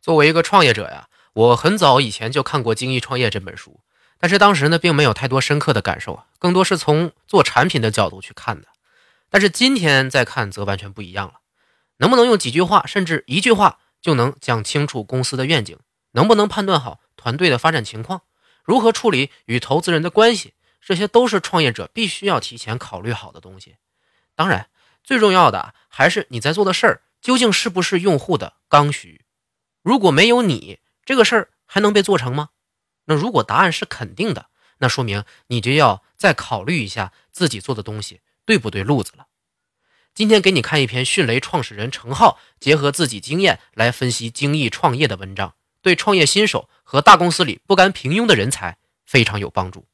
作为一个创业者呀，我很早以前就看过《精益创业》这本书，但是当时呢，并没有太多深刻的感受啊，更多是从做产品的角度去看的。但是今天再看，则完全不一样了。能不能用几句话，甚至一句话就能讲清楚公司的愿景？能不能判断好团队的发展情况？如何处理与投资人的关系？这些都是创业者必须要提前考虑好的东西。当然，最重要的还是你在做的事儿究竟是不是用户的刚需。如果没有你，这个事儿还能被做成吗？那如果答案是肯定的，那说明你就要再考虑一下自己做的东西对不对路子了。今天给你看一篇迅雷创始人程浩结合自己经验来分析精益创业的文章，对创业新手和大公司里不甘平庸的人才非常有帮助。